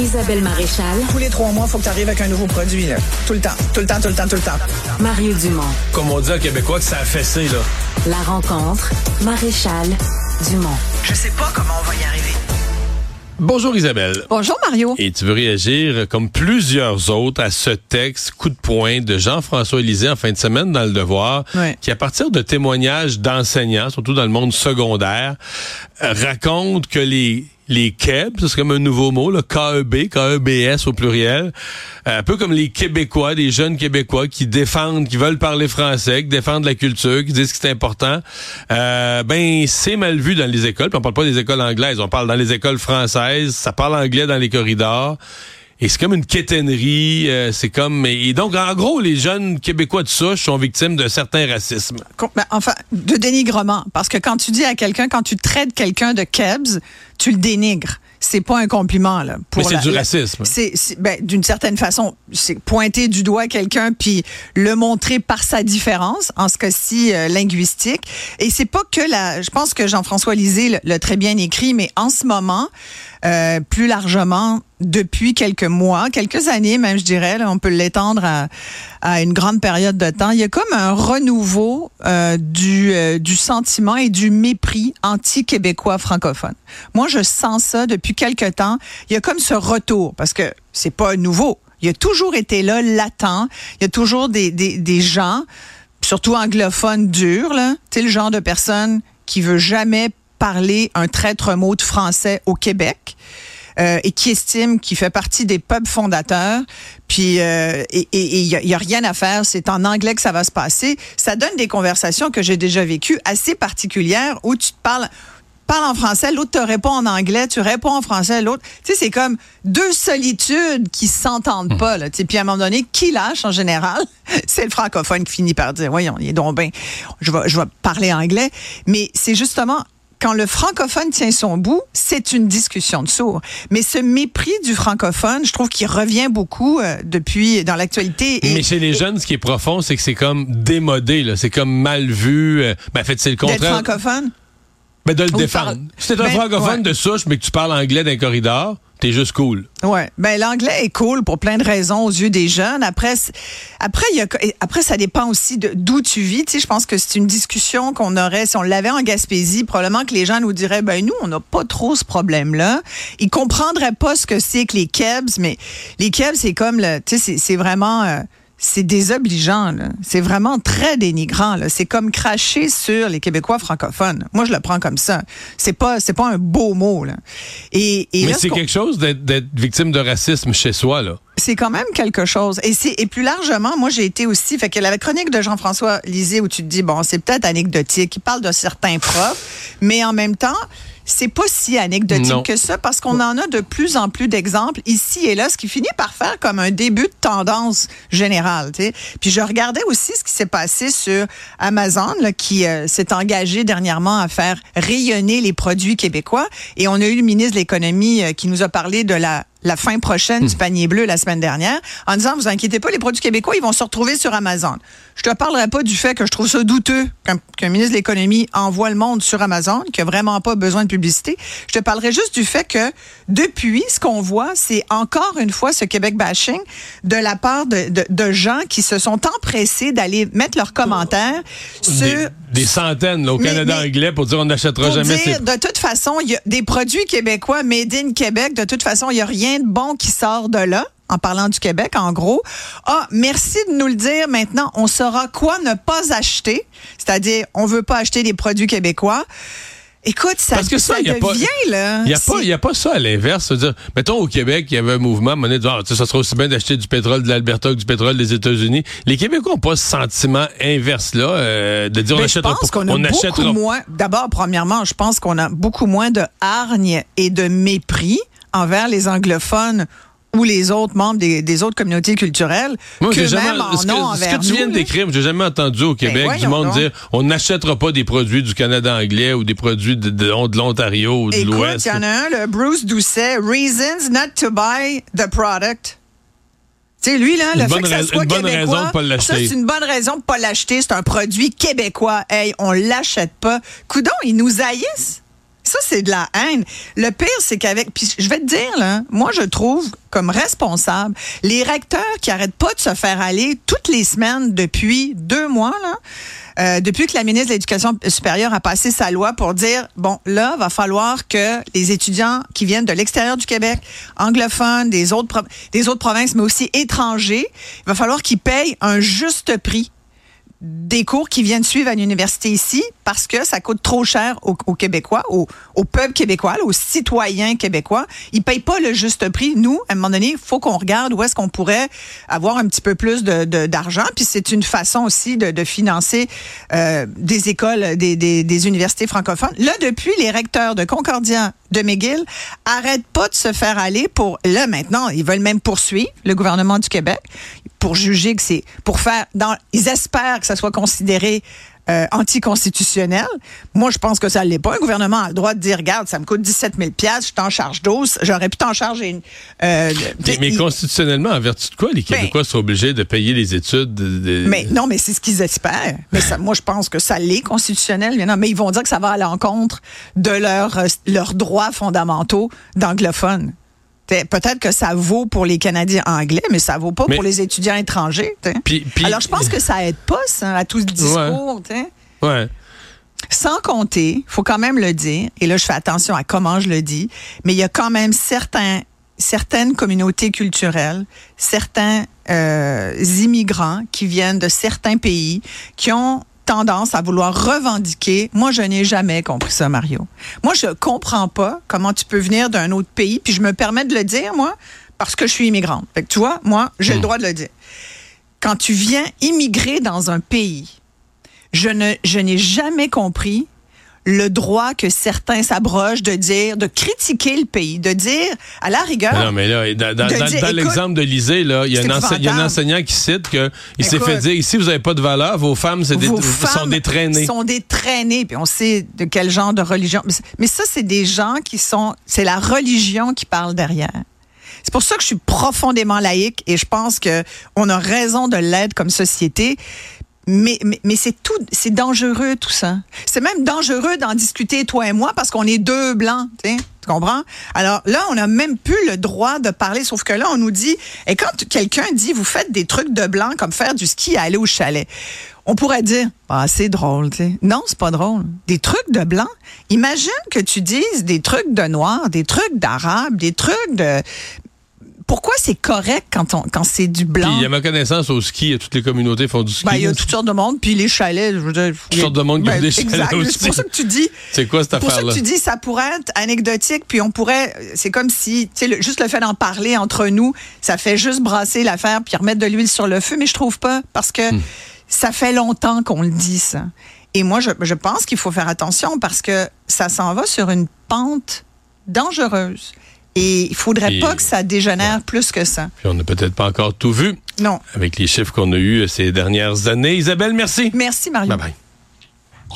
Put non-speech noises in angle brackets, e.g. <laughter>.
Isabelle Maréchal. Tous les trois mois, il faut que tu arrives avec un nouveau produit. Là. Tout le temps, tout le temps, tout le temps, tout le temps. Mario Dumont. Comme on dit en québécois que ça a fessé, là. La rencontre. Maréchal Dumont. Je sais pas comment on va y arriver. Bonjour Isabelle. Bonjour Mario. Et tu veux réagir, comme plusieurs autres, à ce texte coup de poing de Jean-François Élysée en fin de semaine dans Le Devoir, Ouais. qui, à partir de témoignages d'enseignants, surtout dans le monde secondaire, euh, raconte que les les KEB, c'est comme un nouveau mot, le KEB, KEBS au pluriel, euh, un peu comme les Québécois, des jeunes Québécois qui défendent, qui veulent parler français, qui défendent la culture, qui disent que c'est important. Euh, ben, c'est mal vu dans les écoles. Puis on parle pas des écoles anglaises, on parle dans les écoles françaises. Ça parle anglais dans les corridors. Et c'est comme une quétainerie, euh, c'est comme... Et donc, en gros, les jeunes Québécois de souche sont victimes d'un certain racisme. Ben, Enfin, de dénigrement. Parce que quand tu dis à quelqu'un, quand tu traites quelqu'un de kebs, tu le dénigres. C'est pas un compliment, là. pour Mais c'est du racisme. C'est, ben, d'une certaine façon, c'est pointer du doigt quelqu'un puis le montrer par sa différence, en ce cas-ci euh, linguistique. Et c'est pas que la. Je pense que Jean-François Lisée l'a- l'a très bien écrit, mais en ce moment, euh, plus largement, depuis quelques mois, quelques années même, je dirais, là, on peut l'étendre à, à une grande période de temps. Il y a comme un renouveau euh, du, euh, du sentiment et du mépris anti-québécois francophone. Moi, je sens ça depuis quelque temps. Il y a comme ce retour, parce que c'est pas nouveau. Il a toujours été là, latent. Il y a toujours des, des, des gens, surtout anglophones durs, là. Tu le genre de personne qui veut jamais parler un traître mot de français au Québec. Euh, et qui estime qu'il fait partie des peuples fondateurs, puis euh, et il y, a- y a rien à faire, c'est en anglais que ça va se passer. Ça donne des conversations que j'ai déjà vécues assez particulières où tu te parles parle en français, l'autre te répond en anglais, tu réponds en français, l'autre. Tu sais, c'est comme deux solitudes qui s'entendent pas. Là. Tu sais, Puis à un moment donné, qui lâche en général? <laughs> C'est le francophone qui finit par dire, voyons, il est donc ben, je vais, je vais parler anglais. Mais c'est justement quand le francophone tient son bout, c'est une discussion de sourds. Mais ce mépris du francophone, je trouve qu'il revient beaucoup euh, depuis dans l'actualité. Mais chez les et- jeunes, ce qui est profond, c'est que c'est comme démodé, là. C'est comme mal vu. euh, Ben, en fait, c'est le D'être contraire. francophone? Ben, de le Ou défendre. parle- Si t'es un Ben, francophone ouais. de souche, mais que tu parles anglais dans les corridors, t'es juste cool. Ouais, ben l'anglais est cool pour plein de raisons aux yeux des jeunes. Après, après y a, après ça dépend aussi d'où tu vis. Tu je pense que c'est une discussion qu'on aurait si on l'avait en Gaspésie. Probablement que les gens nous diraient, ben nous, on n'a pas trop ce problème-là. Ils comprendraient pas ce que c'est que les kebs, mais les kebs, c'est comme le, tu sais, c'est- c'est vraiment. euh, c'est désobligeant, c'est vraiment très dénigrant. C'est comme cracher sur les Québécois francophones. Moi, je le prends comme ça. C'est pas, c'est pas un beau mot. Là. Et, et mais c'est quelque chose d'être d'être victime de racisme chez soi, là. C'est quand même quelque chose. Et, c'est, et plus largement, moi, j'ai été aussi, fait que la chronique de Jean-François Lisée où tu te dis, bon, c'est peut-être anecdotique, il parle de certains profs, mais en même temps, c'est pas si anecdotique Non. que ça parce qu'on en a de plus en plus d'exemples ici et là, ce qui finit par faire comme un début de tendance générale. Puis je regardais aussi ce qui s'est passé sur Amazon, là, qui euh, s'est engagé dernièrement à faire rayonner les produits québécois. Et on a eu le ministre de l'économie euh, qui nous a parlé de la la fin prochaine du panier bleu la semaine dernière, en disant, vous inquiétez pas, les produits québécois, ils vont se retrouver sur Amazon. Je te parlerai pas du fait que je trouve ça douteux qu'un ministre de l'économie envoie le monde sur Amazon, qui a vraiment pas besoin de publicité. Je te parlerai juste du fait que depuis, ce qu'on voit, c'est encore une fois ce Québec bashing de la part de, de, de gens qui se sont empressés d'aller mettre leurs commentaires sur Des, des centaines là, au Mais- Canada mais- anglais pour dire on n'achètera jamais dire, ces... de toute façon, il y a des produits québécois made in Québec. De toute façon, il n'y a rien de bon qui sort de là. En parlant du Québec, en gros. Ah, merci de nous le dire. Maintenant, on saura quoi ne pas acheter. C'est-à-dire, on veut pas acheter des produits québécois. Écoute, ça, Parce que ça, ça y a pas- devient, là. Il n'y a, pas- a ça à l'inverse. Mettons, au Québec, il y avait un mouvement, de dire, Ah, ça serait aussi bien d'acheter du pétrole de l'Alberta que du pétrole des États-Unis. Les Québécois n'ont pas ce sentiment inverse-là, euh, de dire on Mais je n'achètera pense pas. qu'on a on n'achètera moins. D'abord, premièrement, je pense qu'on a beaucoup moins de hargne et de mépris envers les anglophones ou les autres membres des, des autres communautés culturelles Moi, que jamais, même en ce, que, ont ce envers que tu viens nous, de décrire, j'ai jamais entendu au Québec du monde donc. dire on n'achètera pas des produits du Canada anglais ou des produits de, de- de l'Ontario ou de l'Ouest. il y en a un, le Bruce Doucet, Reasons not to buy the product. Tu sais, lui, là, Une le fait bonne que ça soit une bonne québécois, raison de pas l'acheter. ça, c'est une bonne raison de pas l'acheter. C'est un produit québécois. Hey, on l'achète pas. Coudon, ils nous haïssent. Ça, c'est de la haine. Le pire, c'est qu'avec. Puis je vais te dire, là, moi, je trouve comme responsable les recteurs qui arrêtent pas de se faire aller toutes les semaines depuis deux mois, là. Euh, depuis que la ministre de l'Éducation supérieure a passé sa loi pour dire, bon, là, va falloir que les étudiants qui viennent de l'extérieur du Québec, anglophones, des autres, des autres provinces, mais aussi étrangers, il va falloir qu'ils payent un juste prix des cours qui viennent suivre à l'université ici parce que ça coûte trop cher aux, aux Québécois, aux, au peuple québécois, aux citoyens québécois. Ils payent pas le juste prix. Nous, à un moment donné, il faut qu'on regarde où est-ce qu'on pourrait avoir un petit peu plus d'argent. Puis c'est une façon aussi de, financer euh, des écoles, des, universités francophones. Là, depuis, les recteurs de Concordia, de McGill, arrêtent pas de se faire aller pour... Là, maintenant, ils veulent même poursuivre le gouvernement du Québec pour juger que c'est... Pour faire... Ils espèrent que ça soit considéré euh, anticonstitutionnel. Moi, je pense que ça ne l'est pas. Un gouvernement a le droit de dire, regarde, ça me coûte 17 000 je t'en charge 12. J'aurais pu t'en charger une... euh, Mais, mais constitutionnellement, en vertu de quoi les Québécois sont obligés de payer les études? de- mais non, mais c'est ce qu'ils espèrent. Mais ça, moi, je pense que ça l'est constitutionnel. non. Mais ils vont dire que ça va à l'encontre de leurs euh, leurs droits fondamentaux d'anglophones. Peut-être que ça vaut pour les Canadiens anglais, mais ça vaut pas Mais- pour les étudiants étrangers. Alors, je pense que ça aide pas ça, à tout ce discours. Ouais. Sans compter, faut quand même le dire, et là je fais attention à comment je le dis, mais il y a quand même certains, certaines communautés culturelles, certains euh, immigrants qui viennent de certains pays qui ont tendance à vouloir revendiquer. Moi, je n'ai jamais compris ça, Mario. Moi, je comprends pas comment tu peux venir d'un autre pays, puis je me permets de le dire, moi, parce que je suis immigrante. Fait que tu vois, moi, j'ai le droit de le dire. Quand tu viens immigrer dans un pays, je ne je n'ai jamais compris le droit que certains s'abrogent de dire, de critiquer le pays, de dire, à la rigueur, Non, mais là, dans, l'exemple de l'Isée, là, il y, a un y a enseignant qui cite qu'il s'est fait dire ici, vous n'avez pas de valeur, vos femmes, des, vos sont femmes des traînées. sont des traînées, puis on sait de quel genre de religion. Mais ça, c'est des gens qui sont, c'est la religion qui parle derrière. C'est pour ça que je suis profondément laïque et je pense que on a raison de l'être comme société. Mais, mais, mais c'est tout, c'est dangereux tout ça. C'est même dangereux d'en discuter toi et moi parce qu'on est deux blancs, tu comprends? Alors là, on n'a même plus le droit de parler, sauf que là, on nous dit, et quand quelqu'un dit, vous faites des trucs de blanc comme faire du ski et aller au chalet, on pourrait dire, ah, c'est drôle, tu. Non, c'est pas drôle. Des trucs de blanc. Imagine que tu dises des trucs de noir, des trucs d'arabe, des trucs de. Pourquoi c'est correct quand, on, quand c'est du blanc? à ma connaissance, au ski, toutes les communautés font du ski. Ben, il y a toutes sortes de monde, puis les chalets, je veux dire. Toutes sortes de monde qui ont des chalets aussi. C'est pour ça que tu dis. C'est quoi cette C'est pour ça affaire-là? que tu dis, ça pourrait être anecdotique, puis on pourrait. C'est comme si, tu sais, juste le fait d'en parler entre nous, ça fait juste brasser l'affaire, puis remettre de l'huile sur le feu, mais je trouve pas, parce que Hmm. ça fait longtemps qu'on le dit, ça. Et moi, je, je pense qu'il faut faire attention parce que ça s'en va sur une pente dangereuse. Et il faudrait pas que ça dégénère plus que ça. Puis on n'a peut-être pas encore tout vu Non. avec les chiffres qu'on a eus ces dernières années. Isabelle, merci. Merci, Mario. Bye bye.